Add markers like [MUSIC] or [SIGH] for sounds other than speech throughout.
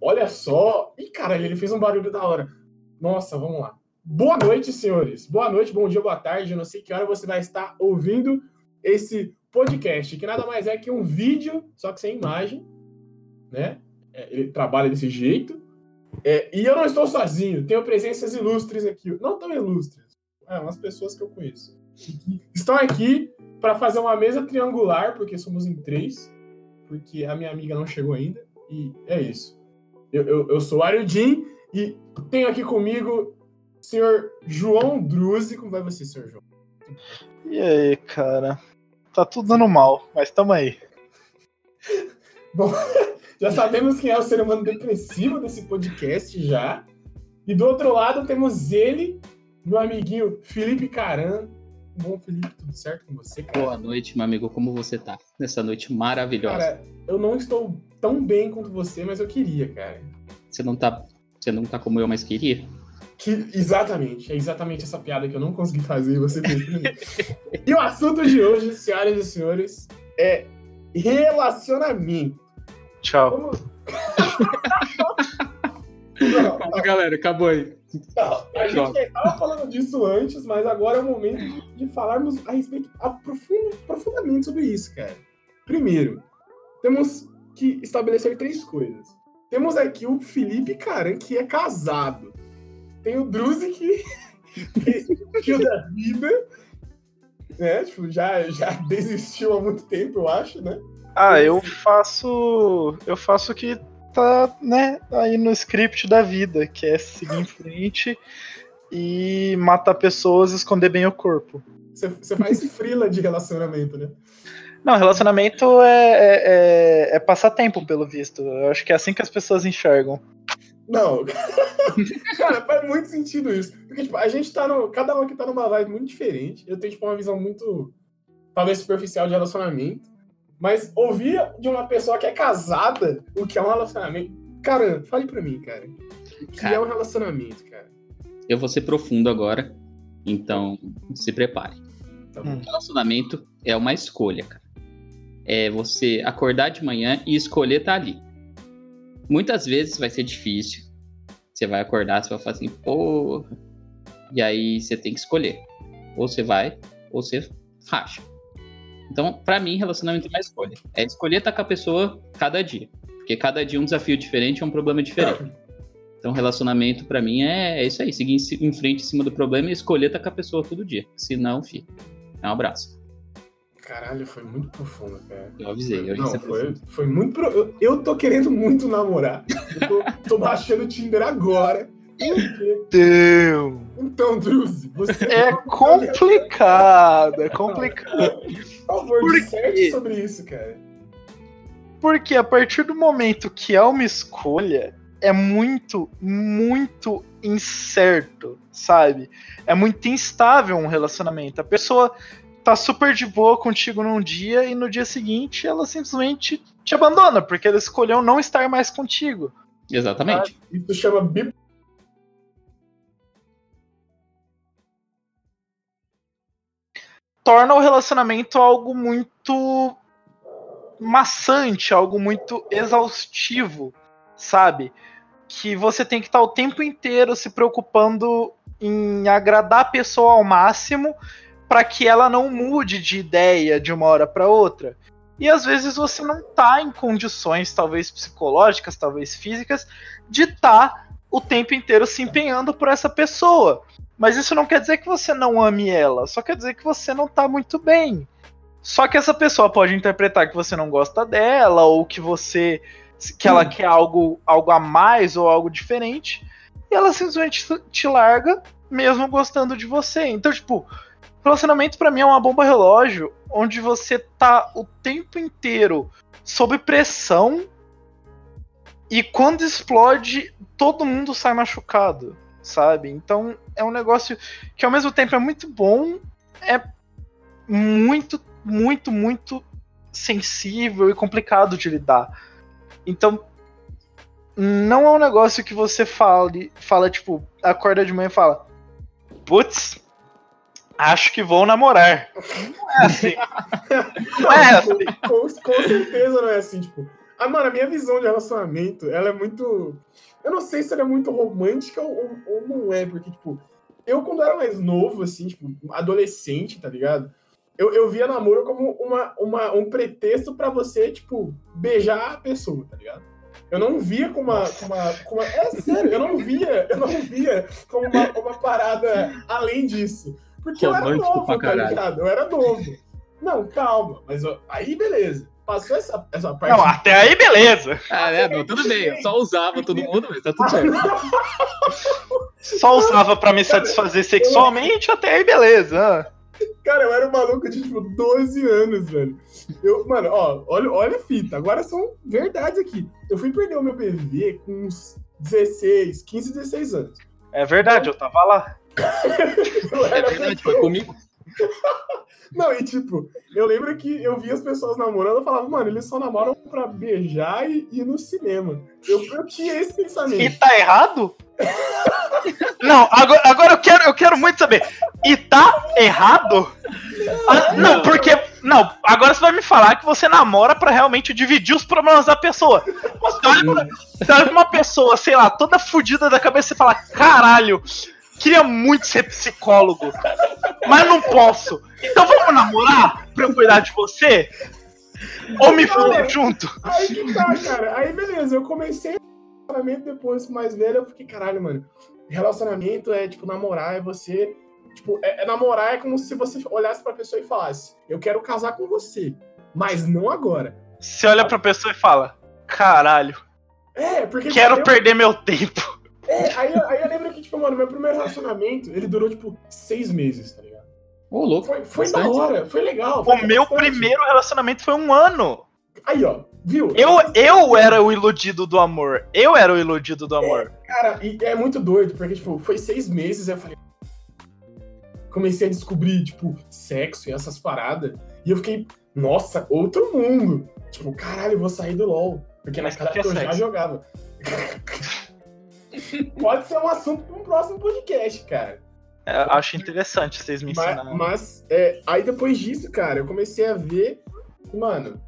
Olha só. Ih, caralho, ele fez um barulho da hora. Nossa, vamos lá. Boa noite, senhores. Boa noite, bom dia, boa tarde. Eu não sei que hora você vai estar ouvindo esse podcast, que nada mais é que um vídeo, só que sem imagem, né? É, ele trabalha desse jeito. É, e eu não estou sozinho, tenho presenças ilustres aqui. Não tão ilustres, é, umas pessoas que eu conheço. Estão aqui para fazer uma mesa triangular, porque somos em três, porque a minha amiga não chegou ainda. E é isso. Eu, eu, eu sou o Ariudin e tenho aqui comigo o senhor João Druzi. Como vai você, senhor João? E aí, cara? Tá tudo dando mal, mas tamo aí. [LAUGHS] Bom, [LAUGHS] já sabemos quem é o ser humano depressivo desse podcast já. E do outro lado temos ele, meu amiguinho Felipe Caran. Bom, Felipe, tudo certo com você, cara? Boa noite, meu amigo. Como você tá? Nessa noite maravilhosa. Cara, eu não estou tão bem quanto você, mas eu queria, cara. Você não tá, você não tá como eu mais queria? Que, exatamente, é exatamente essa piada que eu não consegui fazer e você fez. e o assunto de hoje, senhoras e senhores, é relacionamento. Tchau. Vamos... [LAUGHS] não, galera, acabou aí. Não, a gente estava falando disso antes, mas agora é o momento de, de falarmos a respeito aprofund, profundamente sobre isso, cara. Primeiro, temos que estabelecer três coisas. Temos aqui o Felipe Caran, que é casado. Tem o Druzi, que desistiu da vida. Né? Tipo, já, já desistiu há muito tempo, eu acho, né? Ah, eu faço. Eu faço o que tá, né, aí no script da vida, que é seguir em frente e matar pessoas e esconder bem o corpo. Você faz frila de relacionamento, né? Não, relacionamento é, é, é, é passatempo, pelo visto. Eu acho que é assim que as pessoas enxergam. Não. [LAUGHS] Cara, faz muito sentido isso. Porque, tipo, a gente tá no. Cada um aqui tá numa vibe muito diferente. Eu tenho, tipo, uma visão muito. Talvez superficial de relacionamento. Mas ouvir de uma pessoa que é casada o que é um relacionamento. Cara, fale pra mim, cara. O que cara, é um relacionamento, cara? Eu vou ser profundo agora, então se prepare. Tá hum. Relacionamento é uma escolha, cara. É você acordar de manhã e escolher estar tá ali. Muitas vezes vai ser difícil. Você vai acordar, você vai falar assim, porra. E aí você tem que escolher. Ou você vai, ou você racha. Então, para mim, relacionamento é uma escolha. É escolher estar com a pessoa cada dia. Porque cada dia um desafio diferente é um problema diferente. Então, relacionamento para mim é, é, isso aí, seguir em frente em cima do problema e escolher estar com a pessoa todo dia. Se não, filho, é um abraço. Caralho, foi muito profundo, cara. Eu avisei, eu Não, foi, foi muito. Pro... Eu, eu tô querendo muito namorar. Eu tô, tô baixando o Tinder agora. Então, então Druzi, você é complicado, é [LAUGHS] complicado. Por favor, Por disserte sobre isso, cara. Porque a partir do momento que é uma escolha, é muito, muito incerto, sabe? É muito instável um relacionamento. A pessoa tá super de boa contigo num dia e no dia seguinte ela simplesmente te abandona, porque ela escolheu não estar mais contigo. Exatamente. Isso chama bip torna o relacionamento algo muito maçante, algo muito exaustivo, sabe? Que você tem que estar o tempo inteiro se preocupando em agradar a pessoa ao máximo para que ela não mude de ideia de uma hora para outra. E às vezes você não tá em condições, talvez psicológicas, talvez físicas, de estar tá o tempo inteiro se empenhando por essa pessoa. Mas isso não quer dizer que você não ame ela, só quer dizer que você não tá muito bem. Só que essa pessoa pode interpretar que você não gosta dela, ou que você. que ela quer algo, algo a mais ou algo diferente. E ela simplesmente te larga, mesmo gostando de você. Então, tipo, relacionamento para mim é uma bomba relógio, onde você tá o tempo inteiro sob pressão. E quando explode, todo mundo sai machucado sabe? Então é um negócio que ao mesmo tempo é muito bom, é muito, muito, muito sensível e complicado de lidar. Então não é um negócio que você fale, fala tipo, acorda de manhã e fala, putz, acho que vou namorar. Não é assim. [LAUGHS] não é assim. Com, com certeza não é assim, tipo, Ah, mano, a minha visão de relacionamento, ela é muito. Eu não sei se ela é muito romântica ou, ou, ou não é, porque, tipo, eu quando era mais novo, assim, tipo, adolescente, tá ligado? Eu, eu via namoro como uma, uma, um pretexto para você, tipo, beijar a pessoa, tá ligado? Eu não via como uma, uma, uma, É sério, eu não via, eu não via como uma, uma parada além disso. Porque Romântico eu era novo, tá ligado? Eu era novo. Não, calma, mas eu, aí beleza. Passou essa, essa parte. Não, até aí beleza. Ah, é, não, tudo bem. Eu só usava todo mundo, mas tá tudo certo. [LAUGHS] só usava pra me satisfazer sexualmente, até aí beleza. Cara, eu era um maluco de, tipo, 12 anos, velho. Eu, mano, ó, olha, olha a fita. Agora são verdades aqui. Eu fui perder o meu PV com uns 16, 15, 16 anos. É verdade, eu tava lá. [LAUGHS] eu é verdade, foi comigo. Não, e tipo, eu lembro que eu via as pessoas namorando, eu falava, mano, eles só namoram pra beijar e ir no cinema. Eu, eu tinha esse pensamento. E tá errado? [LAUGHS] não, agora, agora eu, quero, eu quero muito saber. E tá errado? Não, ah, não, porque. Não, agora você vai me falar que você namora pra realmente dividir os problemas da pessoa. Você olha pra, você olha pra uma pessoa, sei lá, toda fodida da cabeça e fala: caralho, Queria muito ser psicólogo, mas não posso. Então vamos namorar pra eu cuidar de você? Ou me fuder junto? Aí que tá, cara. Aí beleza, eu comecei relacionamento depois, mais velho, eu fiquei, caralho, mano. Relacionamento é, tipo, namorar é você. Tipo, é, é namorar é como se você olhasse pra pessoa e falasse: Eu quero casar com você, mas não agora. Você olha pra pessoa e fala: Caralho. É, porque. Quero eu... perder meu tempo. É, aí, aí eu lembro que, tipo, mano, meu primeiro relacionamento, ele durou, tipo, seis meses, tá ligado? Ô, louco. Foi, foi da hora, foi legal. Foi o meu bastante. primeiro relacionamento foi um ano. Aí, ó, viu? Eu, eu era o iludido do amor. Eu era o iludido do amor. É, cara, e é muito doido, porque, tipo, foi seis meses, eu falei. Comecei a descobrir, tipo, sexo e essas paradas. E eu fiquei, nossa, outro mundo. Tipo, caralho, eu vou sair do LOL. Porque naquela época eu já jogava. Pode ser um assunto para um próximo podcast, cara. É, acho interessante vocês me ensinarem. Mas, mas é, aí depois disso, cara, eu comecei a ver. Mano,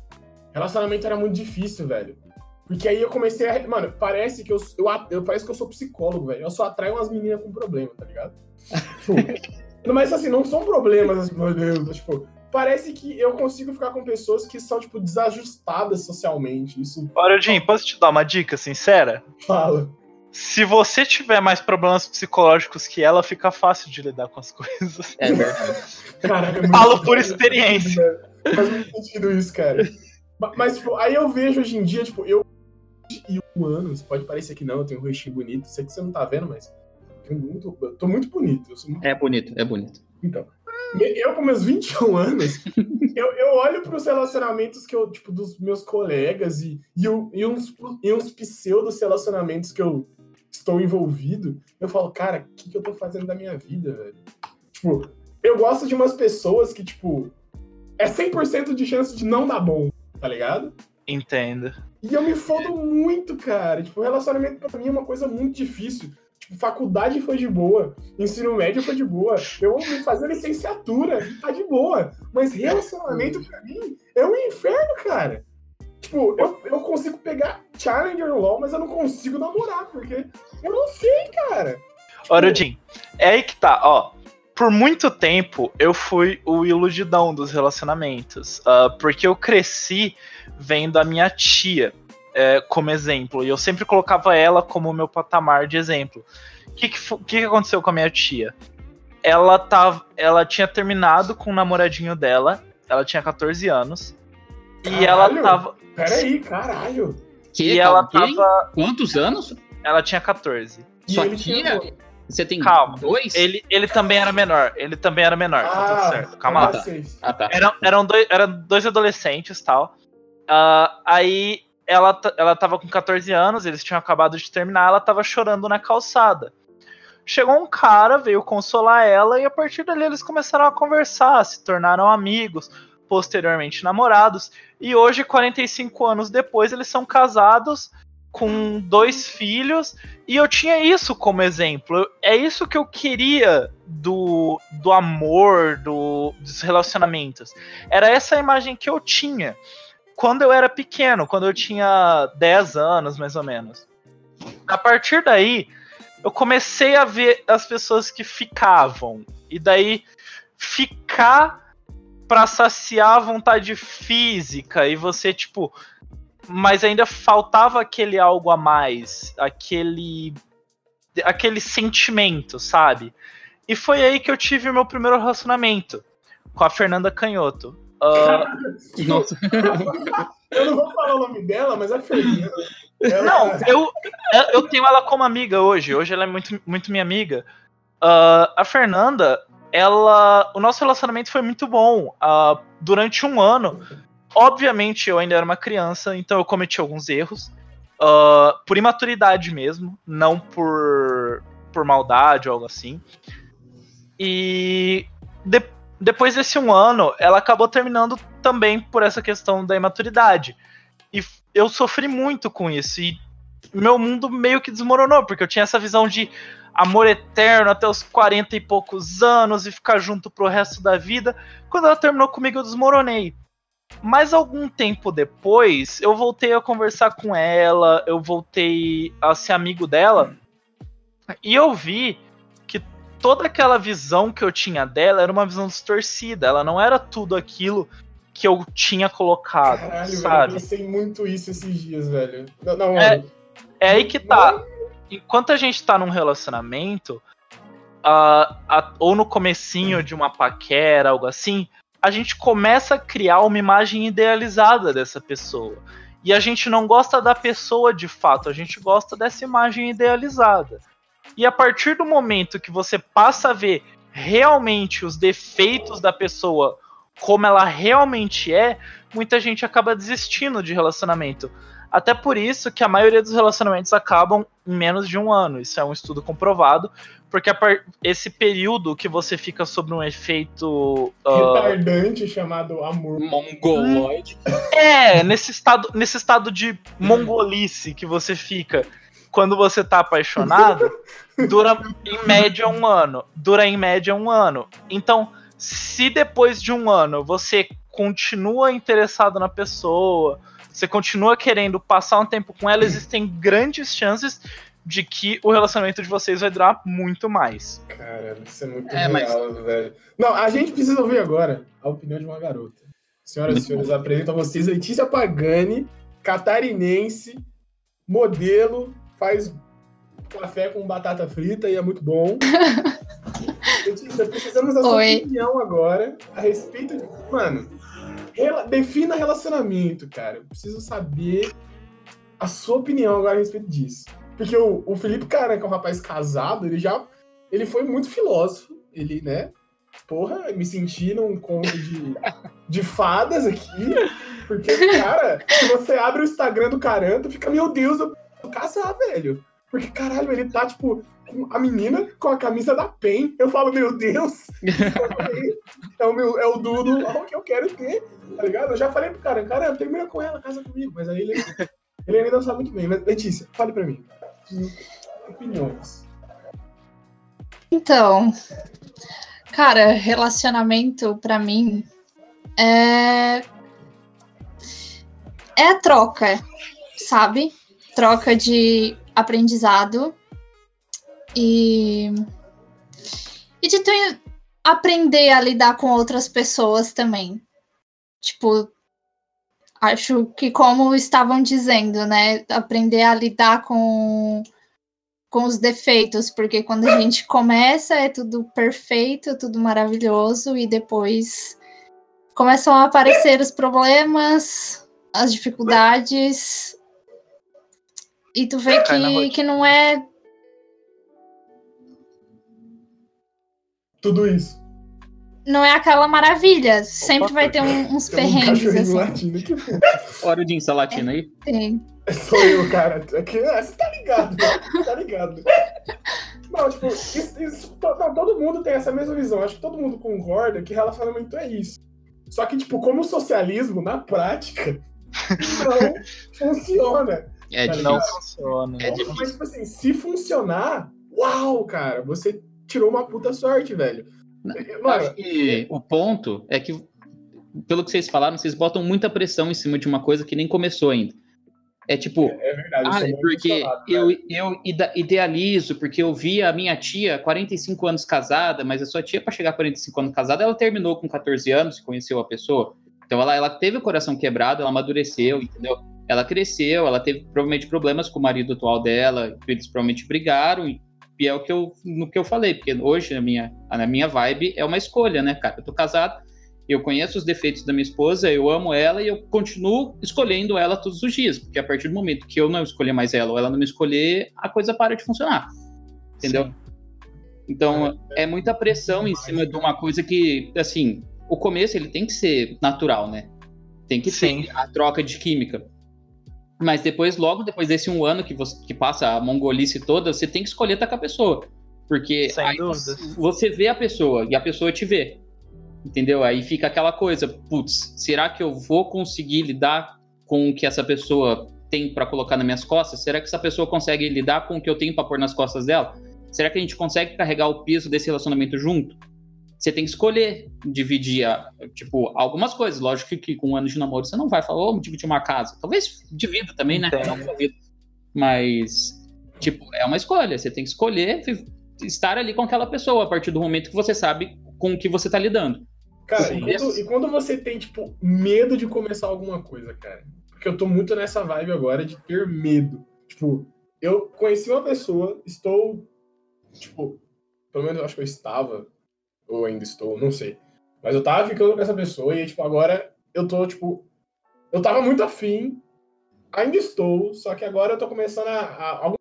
relacionamento era muito difícil, velho. Porque aí eu comecei a. Mano, parece que eu, eu, eu parece que eu sou psicólogo, velho. Eu só atraio umas meninas com problema, tá ligado? Tipo, [LAUGHS] mas assim, não são problemas, assim, meu Deus. Tipo, parece que eu consigo ficar com pessoas que são, tipo, desajustadas socialmente. Isso. Olha, Jim, posso te dar uma dica sincera? Fala se você tiver mais problemas psicológicos que ela, fica fácil de lidar com as coisas. É verdade. Caraca, é Falo [LAUGHS] por experiência. Faz muito sentido isso, cara. Mas, tipo, aí eu vejo hoje em dia, tipo, eu. E um ano, pode parecer que não, eu tenho um rostinho bonito. Sei que você não tá vendo, mas. Eu, muito, eu tô muito bonito. Muito... É bonito, é bonito. Então. Eu, com meus 21 anos, [LAUGHS] eu, eu olho para os relacionamentos que eu, tipo, dos meus colegas e, e, e, uns, e uns pseudos relacionamentos que eu, estou envolvido, eu falo, cara, o que, que eu tô fazendo da minha vida, velho? Tipo, eu gosto de umas pessoas que, tipo, é 100% de chance de não dar bom, tá ligado? Entendo. E eu me fodo muito, cara. Tipo, relacionamento pra mim é uma coisa muito difícil. Tipo, faculdade foi de boa, ensino médio foi de boa, eu vou fazer licenciatura, tá de boa. Mas relacionamento pra mim é um inferno, cara. Tipo, eu, eu consigo pegar Challenger LOL, mas eu não consigo namorar, porque eu não sei, cara. Tipo... Ora, Jim, é aí que tá, ó. Por muito tempo eu fui o iludidão dos relacionamentos. Uh, porque eu cresci vendo a minha tia é, como exemplo. E eu sempre colocava ela como meu patamar de exemplo. O que, que, que, aconteceu com a minha tia? Ela, tava, ela tinha terminado com o namoradinho dela. Ela tinha 14 anos. Caralho, e ela tava. Peraí, caralho. Que, e ela tava. Quantos anos? Ela tinha 14. Só que tinha... Você tem Calma. dois? Ele, ele também era menor. Ele também era menor. Ah, tá tudo ah, certo. Calma lá. Tá. Ah, tá. Eram, eram, dois, eram dois adolescentes tal. Uh, aí ela, ela tava com 14 anos, eles tinham acabado de terminar, ela tava chorando na calçada. Chegou um cara, veio consolar ela, e a partir dali eles começaram a conversar, se tornaram amigos posteriormente namorados, e hoje, 45 anos depois, eles são casados com dois filhos, e eu tinha isso como exemplo. É isso que eu queria do, do amor, do, dos relacionamentos. Era essa imagem que eu tinha. quando eu era pequeno, quando eu tinha 10 anos, mais ou menos. A partir daí, eu comecei a ver as pessoas que ficavam. E daí, ficar pra saciar a vontade física e você, tipo. Mas ainda faltava aquele algo a mais, aquele. aquele sentimento, sabe? E foi aí que eu tive o meu primeiro relacionamento com a Fernanda Canhoto. Uh, Nossa. eu não vou falar o nome dela, mas a Fernanda. Ela... Não, eu, eu tenho ela como amiga hoje. Hoje ela é muito, muito minha amiga. Uh, a Fernanda, ela. O nosso relacionamento foi muito bom. Uh, durante um ano. Obviamente, eu ainda era uma criança, então eu cometi alguns erros. Uh, por imaturidade mesmo, não por, por maldade ou algo assim. E de, depois desse um ano, ela acabou terminando também por essa questão da imaturidade. E eu sofri muito com isso. E meu mundo meio que desmoronou, porque eu tinha essa visão de amor eterno até os 40 e poucos anos e ficar junto pro resto da vida. Quando ela terminou comigo, eu desmoronei. Mas algum tempo depois, eu voltei a conversar com ela, eu voltei a ser amigo dela, e eu vi que toda aquela visão que eu tinha dela era uma visão distorcida, ela não era tudo aquilo que eu tinha colocado, Caralho, sabe? Velho, eu pensei muito isso esses dias, velho. Não, não, é, é aí que tá enquanto a gente tá num relacionamento, uh, ou no comecinho de uma paquera, algo assim, a gente começa a criar uma imagem idealizada dessa pessoa. E a gente não gosta da pessoa de fato, a gente gosta dessa imagem idealizada. E a partir do momento que você passa a ver realmente os defeitos da pessoa como ela realmente é, muita gente acaba desistindo de relacionamento. Até por isso que a maioria dos relacionamentos acabam em menos de um ano. Isso é um estudo comprovado. Porque esse período que você fica sob um efeito. Uh... Retardante chamado amor. Mongoloide. É, nesse estado, nesse estado de mongolice que você fica quando você tá apaixonado, dura em média um ano. Dura em média um ano. Então, se depois de um ano você continua interessado na pessoa você continua querendo passar um tempo com ela, existem grandes chances de que o relacionamento de vocês vai durar muito mais. Cara, isso é muito é, real, mas... velho. Não, a gente precisa ouvir agora a opinião de uma garota. Senhoras e senhores, apresento a vocês Letícia Pagani, catarinense, modelo, faz café com batata frita e é muito bom. [LAUGHS] Letícia, precisamos da sua Oi. opinião agora a respeito de. Mano, Rela... Defina relacionamento, cara. Eu preciso saber a sua opinião agora a respeito disso. Porque o, o Felipe Cara, que é um rapaz casado, ele já. Ele foi muito filósofo. Ele, né? Porra, me senti num conto de, [LAUGHS] de fadas aqui. Porque, cara, se você abre o Instagram do Caranto, fica, meu Deus, eu vou casar, velho. Porque, caralho, ele tá, tipo, a menina com a camisa da PEN. Eu falo, meu Deus, [LAUGHS] é o, meu, é o Dudo que eu quero ter, tá ligado? Eu já falei pro cara, cara, termina com ela, casa comigo. Mas aí ele, ele ainda não sabe muito bem. Mas, Letícia, fale pra mim. Opiniões. Então, cara, relacionamento pra mim é. É a troca, sabe? Troca de aprendizado e, e de tu aprender a lidar com outras pessoas também. Tipo, acho que como estavam dizendo, né, aprender a lidar com com os defeitos, porque quando a gente começa é tudo perfeito, tudo maravilhoso e depois começam a aparecer os problemas, as dificuldades e tu vê que, que não é tudo isso. Não é aquela maravilha. Sempre Opa, vai ter um, [LAUGHS] uns perrengues. Um assim. [LAUGHS] latino que Hora de latina aí? Tem. Sou eu, cara. É que, é, você tá ligado, né? Tá ligado. Não, tipo, isso, isso, não, todo mundo tem essa mesma visão. Acho que todo mundo concorda que relacionamento é isso. Só que, tipo, como o socialismo, na prática, [LAUGHS] não funciona. É tá não funciona. É Mas, tipo assim, se funcionar, uau, cara, você tirou uma puta sorte, velho. [LAUGHS] Mano, acho que o ponto é que pelo que vocês falaram, vocês botam muita pressão em cima de uma coisa que nem começou ainda. É tipo, É verdade. eu ah, é porque eu, eu idealizo, porque eu vi a minha tia, 45 anos casada, mas a sua tia, para chegar a 45 anos casada, ela terminou com 14 anos, conheceu a pessoa. Então ela, ela teve o coração quebrado, ela amadureceu, entendeu? Ela cresceu, ela teve provavelmente problemas com o marido atual dela, eles provavelmente brigaram, e e é o que eu, no que eu falei, porque hoje a minha, a minha vibe é uma escolha, né, cara? Eu tô casado, eu conheço os defeitos da minha esposa, eu amo ela e eu continuo escolhendo ela todos os dias, porque a partir do momento que eu não escolher mais ela ou ela não me escolher, a coisa para de funcionar. Entendeu? Então, é muita pressão em cima de uma coisa que, assim, o começo ele tem que ser natural, né? Tem que Sim. ter a troca de química. Mas depois, logo depois desse um ano que, você, que passa a mongolice toda, você tem que escolher estar com a pessoa. Porque você vê a pessoa e a pessoa te vê. Entendeu? Aí fica aquela coisa, putz, será que eu vou conseguir lidar com o que essa pessoa tem para colocar nas minhas costas? Será que essa pessoa consegue lidar com o que eu tenho para pôr nas costas dela? Será que a gente consegue carregar o peso desse relacionamento junto? Você tem que escolher dividir, tipo, algumas coisas. Lógico que, que com um ano de namoro você não vai falar, vamos dividir uma casa. Talvez divida também, né? Mas, tipo, é uma escolha. Você tem que escolher estar ali com aquela pessoa a partir do momento que você sabe com o que você tá lidando. Cara, e quando, e quando você tem, tipo, medo de começar alguma coisa, cara? Porque eu tô muito nessa vibe agora de ter medo. Tipo, eu conheci uma pessoa, estou, tipo, pelo menos eu acho que eu estava, ou ainda estou, não sei. Mas eu tava ficando com essa pessoa e, tipo, agora eu tô, tipo, eu tava muito afim, ainda estou, só que agora eu tô começando a. a algum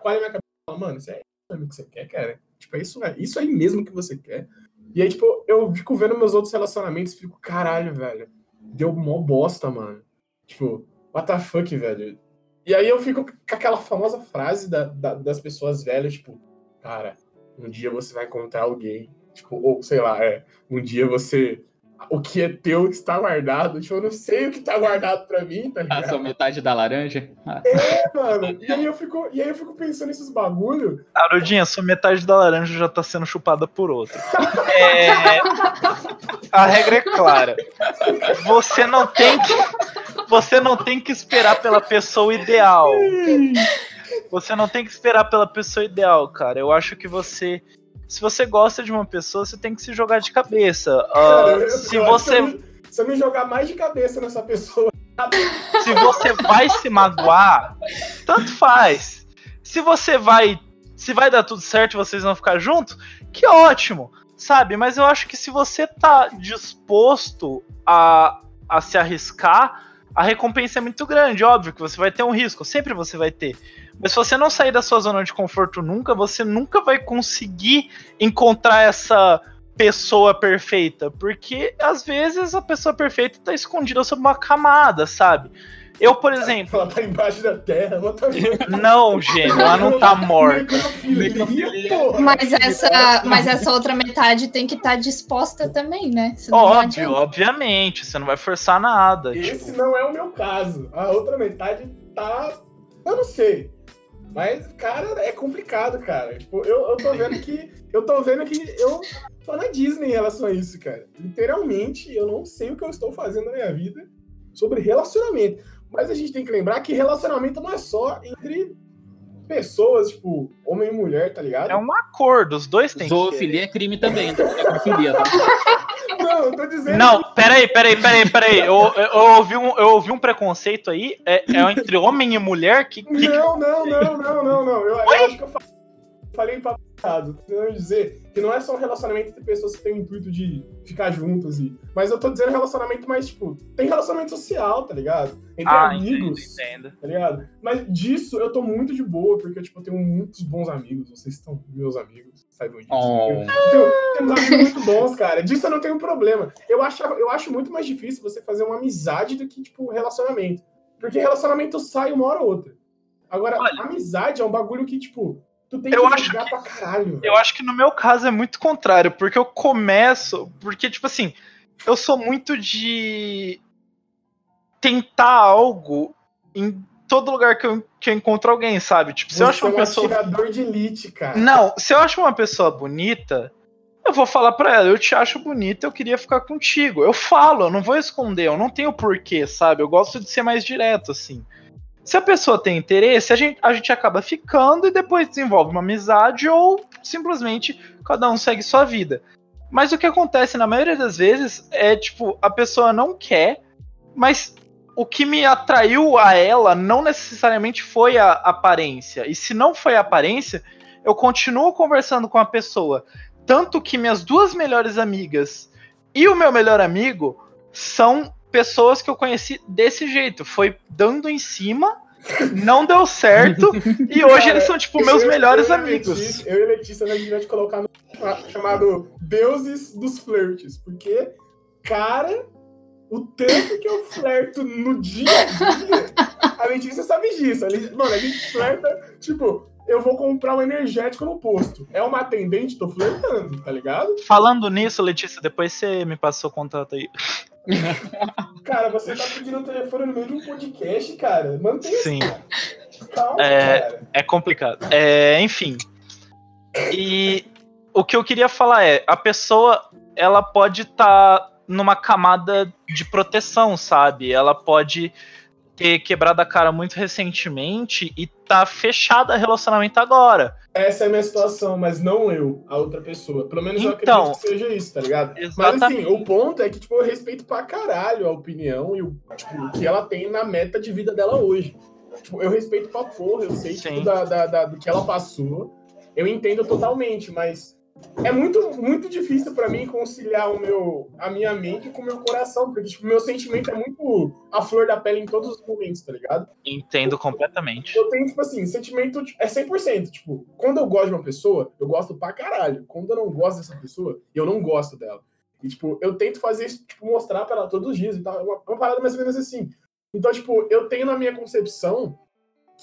qual é a minha cabeça mano, isso é isso que você quer, cara? Tipo, é isso, é isso aí mesmo que você quer. E aí, tipo, eu fico vendo meus outros relacionamentos e fico, caralho, velho. Deu mó bosta, mano. Tipo, what the fuck, velho. E aí eu fico com aquela famosa frase da- da- das pessoas velhas, tipo, cara, um dia você vai encontrar alguém. Tipo, ou sei lá, é, um dia você. O que é teu está guardado. Tipo, eu não sei o que tá guardado pra mim, tá Ah, ligado? só metade da laranja? Ah, É, mano. E aí eu fico, e aí eu fico pensando nesses bagulho. Arudinha, sua metade da laranja já tá sendo chupada por outra. É, A regra é clara. Você não tem que. Você não tem que esperar pela pessoa ideal. Você não tem que esperar pela pessoa ideal, cara. Eu acho que você. Se você gosta de uma pessoa, você tem que se jogar de cabeça. Ah, Cara, eu- se eu você. eu se eu me jogar mais de cabeça nessa pessoa. [LAUGHS] se você vai se magoar, tanto faz. Se você vai, se vai dar tudo certo e vocês vão ficar juntos, que ótimo, sabe? Mas eu acho que se você tá disposto a, a se arriscar, a recompensa é muito grande. Óbvio que você vai ter um risco, sempre você vai ter. Mas se você não sair da sua zona de conforto nunca, você nunca vai conseguir encontrar essa pessoa perfeita, porque às vezes a pessoa perfeita tá escondida sob uma camada, sabe? Eu, por exemplo, Ela tá embaixo da terra, ela tá [LAUGHS] não, gêmeo, ela não tá morta. [LAUGHS] Mas essa, mas essa outra metade tem que estar disposta também, né? Óbvio, obviamente, você não vai forçar nada. Esse tipo, não é o meu caso. A outra metade tá. Eu não sei. Mas, cara, é complicado, cara. Tipo, eu, eu tô vendo que. Eu tô vendo que eu tô na Disney em relação a isso, cara. Literalmente, eu não sei o que eu estou fazendo na minha vida sobre relacionamento. Mas a gente tem que lembrar que relacionamento não é só entre pessoas, tipo, homem e mulher, tá ligado? é um acordo, os dois têm que. Zoofilia é crime também, então necrofilia, tá? [LAUGHS] Não, eu tô dizendo. Não, peraí, peraí, peraí, peraí. Eu, eu, eu ouvi um, eu ouvi um preconceito aí. É, é entre homem e mulher que. que- Não, não, não, não, não, não. Eu, eu acho que eu fa- falei papo errado. Tô tentando dizer que não é só um relacionamento entre pessoas que têm o intuito de ficar juntas. E... Mas eu tô dizendo relacionamento mais, tipo, tem relacionamento social, tá ligado? Entre Ah, entendo, amigos, entendo. tá ligado? Mas disso eu tô muito de boa, porque, tipo, eu tenho muitos bons amigos. Vocês estão meus amigos, saibam disso. Oh. Eu uns amigos muito bons, cara. Disso eu não tenho problema. Eu acho, eu acho muito mais difícil você fazer uma amizade do que, tipo, relacionamento. Porque relacionamento sai uma hora ou outra. Agora, Olha. amizade é um bagulho que, tipo, tu tem Eu que acho jogar pra caralho. Eu velho. acho que no meu caso é muito contrário, porque eu começo. Porque, tipo assim, eu sou muito de tentar algo em todo lugar que eu, que eu encontro alguém, sabe? Tipo, se eu acho uma é um pessoa. atirador de elite, cara. Não, se eu acho uma pessoa bonita, eu vou falar pra ela, eu te acho bonita, eu queria ficar contigo. Eu falo, eu não vou esconder, eu não tenho porquê, sabe? Eu gosto de ser mais direto, assim. Se a pessoa tem interesse, a gente, a gente acaba ficando e depois desenvolve uma amizade ou simplesmente cada um segue sua vida. Mas o que acontece na maioria das vezes é, tipo, a pessoa não quer, mas o que me atraiu a ela não necessariamente foi a aparência. E se não foi a aparência, eu continuo conversando com a pessoa. Tanto que minhas duas melhores amigas e o meu melhor amigo são pessoas que eu conheci desse jeito. Foi dando em cima, não deu certo, e [LAUGHS] hoje Cara, eles são, tipo, meus eu, melhores eu amigos. Letícia, eu e Letícia, a gente vai te colocar no chamado Deuses dos Flirts, porque, cara, o tanto que eu flerto no dia a dia, a Letícia sabe disso. Mano, a gente flerta, tipo, eu vou comprar um energético no posto. É uma atendente, tô flertando, tá ligado? Falando nisso, Letícia, depois você me passou o contato aí. [LAUGHS] Cara, você tá pedindo o telefone no meio de um podcast, cara. Mantém Sim. Isso, Calma, é, cara. é complicado. É, enfim. E o que eu queria falar é, a pessoa, ela pode estar tá numa camada de proteção, sabe? Ela pode ter quebrado a cara muito recentemente e tá fechada relacionamento agora. Essa é a minha situação, mas não eu, a outra pessoa. Pelo menos então, eu acredito então, que seja isso, tá ligado? Exatamente. Mas assim, o ponto é que, tipo, eu respeito pra caralho a opinião e o, tipo, que ela tem na meta de vida dela hoje. Tipo, eu respeito pra porra, eu sei, tipo, da, da, da, do que ela passou. Eu entendo totalmente, mas é muito, muito difícil para mim conciliar o meu, a minha mente com o meu coração, porque tipo, meu sentimento é muito a flor da pele em todos os momentos, tá ligado? Entendo completamente. Eu tenho, tipo assim, sentimento é 100%. Tipo, quando eu gosto de uma pessoa, eu gosto pra caralho. Quando eu não gosto dessa pessoa, eu não gosto dela. E, tipo, eu tento fazer isso, tipo, mostrar para ela todos os dias e tal. É uma, uma parada mais ou menos assim. Então, tipo, eu tenho na minha concepção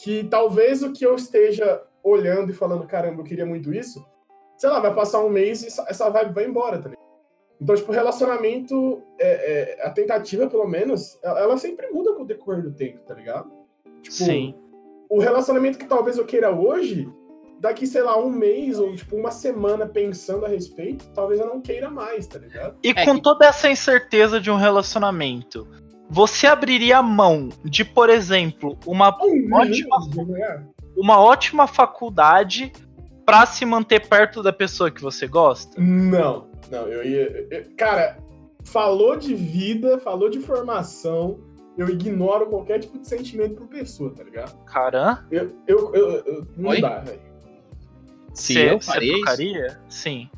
que talvez o que eu esteja olhando e falando, caramba, eu queria muito isso, sei lá, vai passar um mês e essa vibe vai embora, tá ligado? Então, tipo, relacionamento, é, é, a tentativa, pelo menos, ela sempre muda com o decorrer do tempo, tá ligado? Tipo, Sim. O relacionamento que talvez eu queira hoje, daqui, sei lá, um mês ou, tipo, uma semana pensando a respeito, talvez eu não queira mais, tá ligado? E é com toda essa incerteza de um relacionamento, você abriria a mão de, por exemplo, uma um ótima, uma ótima faculdade pra se manter perto da pessoa que você gosta? Não, não, eu ia. Eu, cara, falou de vida, falou de formação, eu ignoro qualquer tipo de sentimento por pessoa, tá ligado? Caramba. Eu, eu, eu, eu não Oi? dá, velho. Se cê, eu faria trocaria? Sim.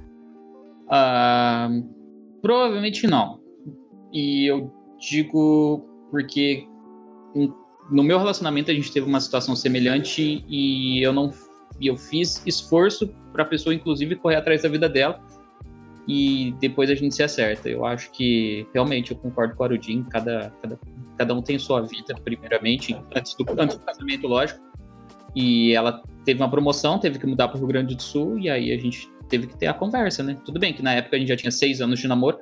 Uh, provavelmente não. E eu digo porque no meu relacionamento a gente teve uma situação semelhante e eu não e eu fiz esforço para a pessoa, inclusive, correr atrás da vida dela. E depois a gente se acerta. Eu acho que realmente eu concordo com o Arudin. Cada, cada, cada um tem sua vida, primeiramente, antes do, antes do casamento, lógico. E ela teve uma promoção, teve que mudar para o Rio Grande do Sul, e aí a gente teve que ter a conversa, né? Tudo bem que na época a gente já tinha seis anos de namoro,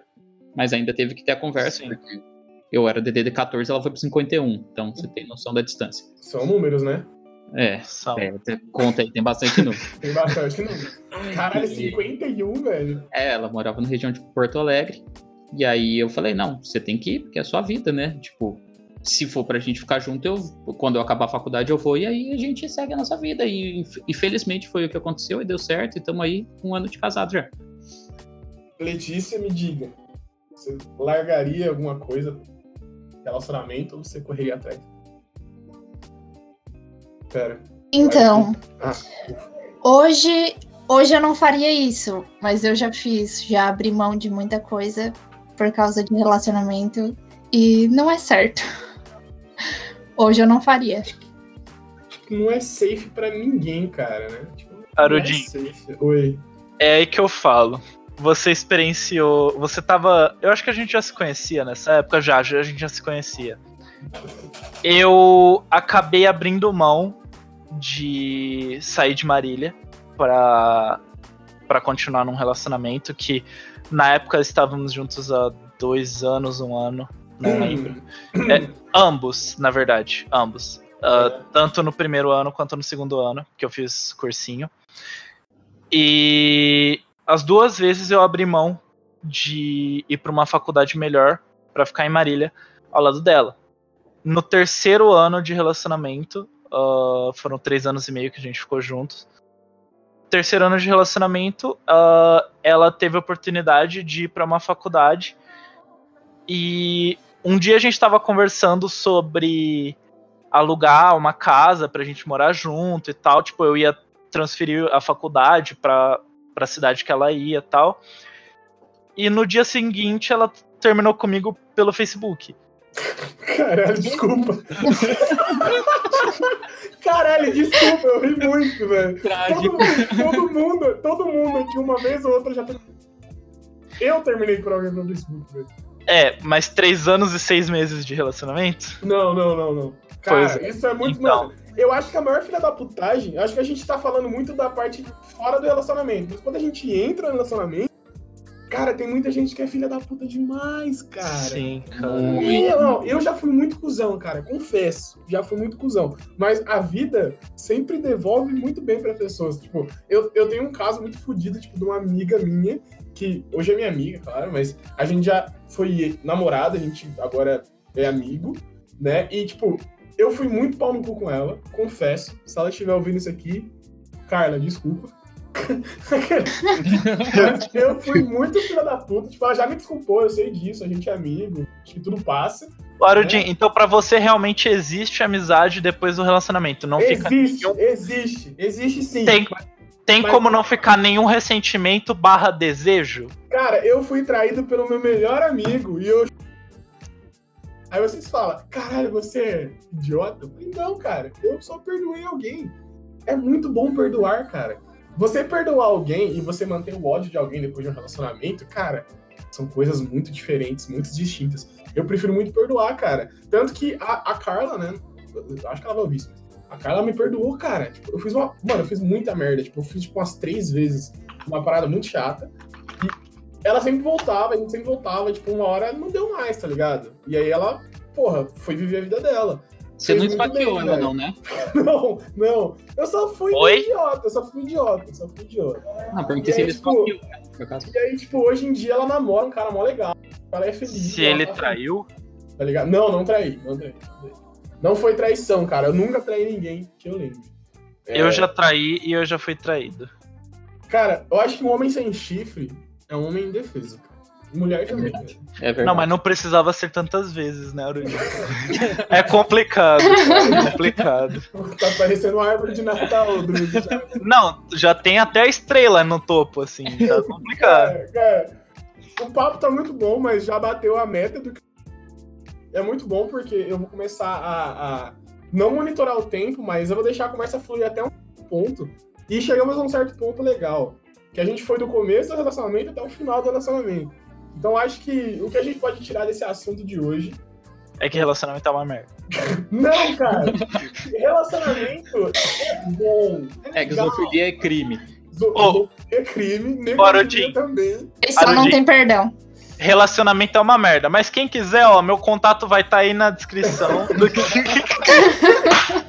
mas ainda teve que ter a conversa, Sim. porque eu era DD de 14, ela foi para 51, então você tem noção da distância. São números, né? É, é conta aí, tem bastante número. [LAUGHS] tem bastante número. Caralho, 51, velho. É, ela morava na região de Porto Alegre. E aí eu falei, não, você tem que ir, porque é a sua vida, né? Tipo, se for pra gente ficar junto, eu, quando eu acabar a faculdade eu vou, e aí a gente segue a nossa vida. E, e felizmente foi o que aconteceu e deu certo, e estamos aí um ano de casado já. Letícia, me diga, você largaria alguma coisa relacionamento ou você correria atrás? Pera. Então, ah. hoje, hoje eu não faria isso, mas eu já fiz, já abri mão de muita coisa por causa de relacionamento e não é certo. [LAUGHS] Hoje eu não faria. Não é safe para ninguém, cara, né? Tipo, Arudin. É Oi. É aí que eu falo. Você experienciou. Você tava. Eu acho que a gente já se conhecia nessa época, já, já a gente já se conhecia eu acabei abrindo mão de sair de Marília para para continuar num relacionamento que na época estávamos juntos há dois anos, um ano, não hum. lembro. É, ambos, na verdade, ambos. Uh, tanto no primeiro ano quanto no segundo ano, que eu fiz cursinho. E as duas vezes eu abri mão de ir para uma faculdade melhor para ficar em Marília ao lado dela. No terceiro ano de relacionamento, uh, foram três anos e meio que a gente ficou juntos. Terceiro ano de relacionamento, uh, ela teve a oportunidade de ir para uma faculdade e um dia a gente estava conversando sobre alugar uma casa pra gente morar junto e tal. Tipo, eu ia transferir a faculdade pra, pra cidade que ela ia e tal. E no dia seguinte ela terminou comigo pelo Facebook. Caralho, desculpa. Caralho, desculpa, eu ri muito, velho. Todo, todo, mundo, todo mundo aqui, uma vez ou outra, já Eu terminei por alguém no Facebook, velho. É, mas três anos e seis meses de relacionamento? Não, não, não, não. Cara, é. isso é muito. Então. eu acho que a maior filha da putagem, acho que a gente tá falando muito da parte fora do relacionamento. Mas quando a gente entra no relacionamento, cara, tem muita gente que é filha da puta demais, cara. Sim, cara. Eu, não, eu já fui muito cuzão, cara, confesso. Já fui muito cuzão. Mas a vida sempre devolve muito bem para pessoas. Tipo, eu, eu tenho um caso muito fodido, tipo, de uma amiga minha que hoje é minha amiga, claro, mas a gente já foi namorada, a gente agora é amigo, né? E, tipo, eu fui muito pau no cu com ela, confesso. Se ela estiver ouvindo isso aqui, Carla, desculpa. [LAUGHS] eu fui muito filha da puta. Tipo, ela já me desculpou, eu sei disso, a gente é amigo, acho que tudo passa. Arudin, né? então para você realmente existe amizade depois do relacionamento? Não existe, fica... existe, existe sim. Tem, tem Mas... como não ficar nenhum ressentimento barra desejo? Cara, eu fui traído pelo meu melhor amigo e eu. Aí vocês falam, caralho, você é idiota? Eu falei, não, cara, eu só perdoei alguém. É muito bom perdoar, cara. Você perdoar alguém e você manter o ódio de alguém depois de um relacionamento, cara, são coisas muito diferentes, muito distintas. Eu prefiro muito perdoar, cara. Tanto que a, a Carla, né? Acho que ela vai ouvir isso. A Carla me perdoou, cara. Tipo, eu fiz uma. Mano, eu fiz muita merda. Tipo, eu fiz tipo, umas três vezes uma parada muito chata. E ela sempre voltava, a gente sempre voltava, tipo, uma hora não deu mais, tá ligado? E aí ela, porra, foi viver a vida dela. Você não esfaqueou ela, não, né? [LAUGHS] não, não. Eu só fui Oi? idiota, eu só fui idiota, eu só fui idiota. Ah, perguntei se ele tipo, esfaqueou, né? E aí, tipo, hoje em dia ela namora um cara mó legal. Ela é feliz. Se ele tá traiu? Tá ligado? Não, não traí, não traí. Não traí. Não foi traição, cara. Eu nunca traí ninguém que eu lembro. É... Eu já traí e eu já fui traído. Cara, eu acho que um homem sem chifre é um homem indefeso, cara. Mulher também. É verdade. Não, mas não precisava ser tantas vezes, né, Aurélio? [LAUGHS] é complicado. É complicado. [LAUGHS] Tá parecendo uma árvore de Natal, Bruno. Não, já tem até a estrela no topo, assim. Tá [LAUGHS] complicado. É, cara, o papo tá muito bom, mas já bateu a meta do que é muito bom porque eu vou começar a, a, não monitorar o tempo, mas eu vou deixar a conversa fluir até um ponto. E chegamos a um certo ponto legal. Que a gente foi do começo do relacionamento até o final do relacionamento. Então acho que o que a gente pode tirar desse assunto de hoje. É que relacionamento é uma merda. [LAUGHS] não, cara! relacionamento é bom. É, é zoofilia é crime. Zo é crime, necrofilia também. Isso não tem perdão. Relacionamento é uma merda. Mas quem quiser, ó, meu contato vai estar tá aí na descrição. [LAUGHS] [LAUGHS]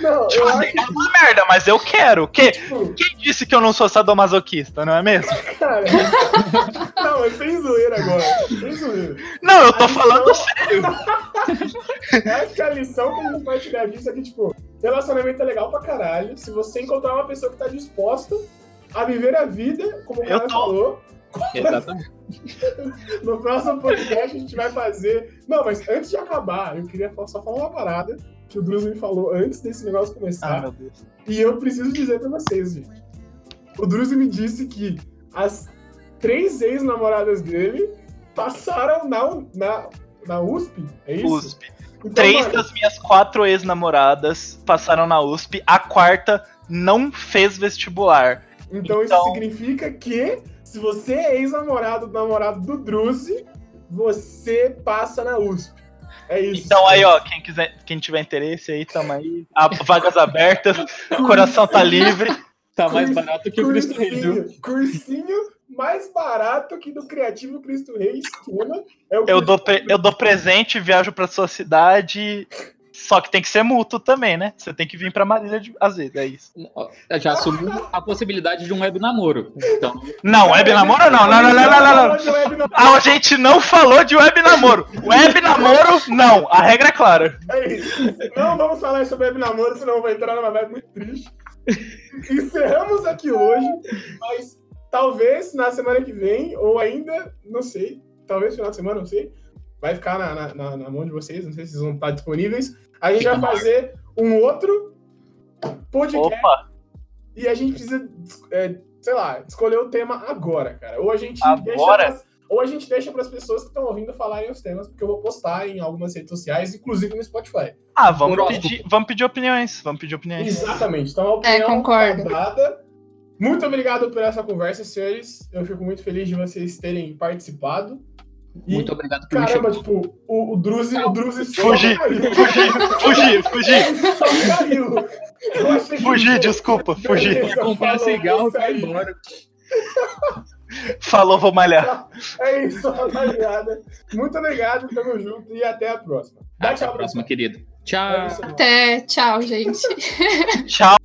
Não, tipo, assim, acho... é uma merda, mas eu quero. Que... Tipo... Quem disse que eu não sou sadomasoquista, não é mesmo? Cara, [LAUGHS] não, eu fiz zoeira agora. Sem zoeira. Não, eu tô a falando lição... sério. [LAUGHS] acho que a lição que a gente vai tirar disso é que, tipo, relacionamento é legal pra caralho. Se você encontrar uma pessoa que tá disposta a viver a vida, como o cara tô... falou Exatamente. [LAUGHS] no próximo podcast a gente vai fazer. Não, mas antes de acabar, eu queria só falar uma parada que o Druso me falou antes desse negócio começar. Ah, meu Deus. E eu preciso dizer pra vocês, gente. O Druso me disse que as três ex-namoradas dele passaram na, na, na USP. É isso? USP. Então, Três das minhas quatro ex-namoradas passaram na USP. A quarta não fez vestibular. Então, então... isso significa que se você é ex-namorado do namorado do Druze, você passa na USP. É isso. Então aí, ó, quem quiser, quem tiver interesse aí, tamo aí. vagas abertas, [LAUGHS] o coração tá livre. Tá mais barato que o Cristo Rei, viu? Cursinho mais barato que do Criativo Cristo Rei esquema. É eu, dou, eu dou presente, viajo pra sua cidade Só que tem que ser mútuo também, né? Você tem que vir pra Marília de... às vezes, é isso. Eu já assumi a possibilidade de um web namoro. Então, Não, web namoro não. Não, não, não, não, não. A gente não falou de web namoro. Web namoro, não. A regra é clara. É isso. Não vamos falar sobre web namoro, senão eu vou entrar numa vibe muito triste. Encerramos aqui hoje, mas talvez na semana que vem, ou ainda, não sei, talvez final de semana, não sei, vai ficar na, na- na- na mão de vocês, não sei se vocês vão estar disponíveis. A gente vai fazer um outro podcast Opa, e a gente precisa, é, sei lá, escolher o tema agora, cara. Ou a gente Agora? deixa pras- ou a gente deixa para as pessoas que estão ouvindo falarem os temas, porque eu vou postar em algumas redes sociais, inclusive no Spotify. ah, vamos pedir, vamos pedir opiniões. Vamos pedir opiniões. Exatamente. Então a opinião É, concordo. tá dada. Muito obrigado por essa conversa, senhores. Eu fico muito feliz de vocês terem participado. E, muito obrigado por me caramba, chamar. tipo, o, o Druzi, o Druzi só Fugi, caiu. Fugir, fugir, fugir. Ele [LAUGHS] só caiu. Eu achei que- Fugir, desculpa, fugir. Beleza, Comprar falou, cigarro é e vai aí. embora. Falou, vou malhar. É isso, rapaziada. Muito obrigado, tamo junto e até a próxima. Dá Até tchau a próxima, querido. Tchau. É isso aí. Até tchau, gente. Tchau.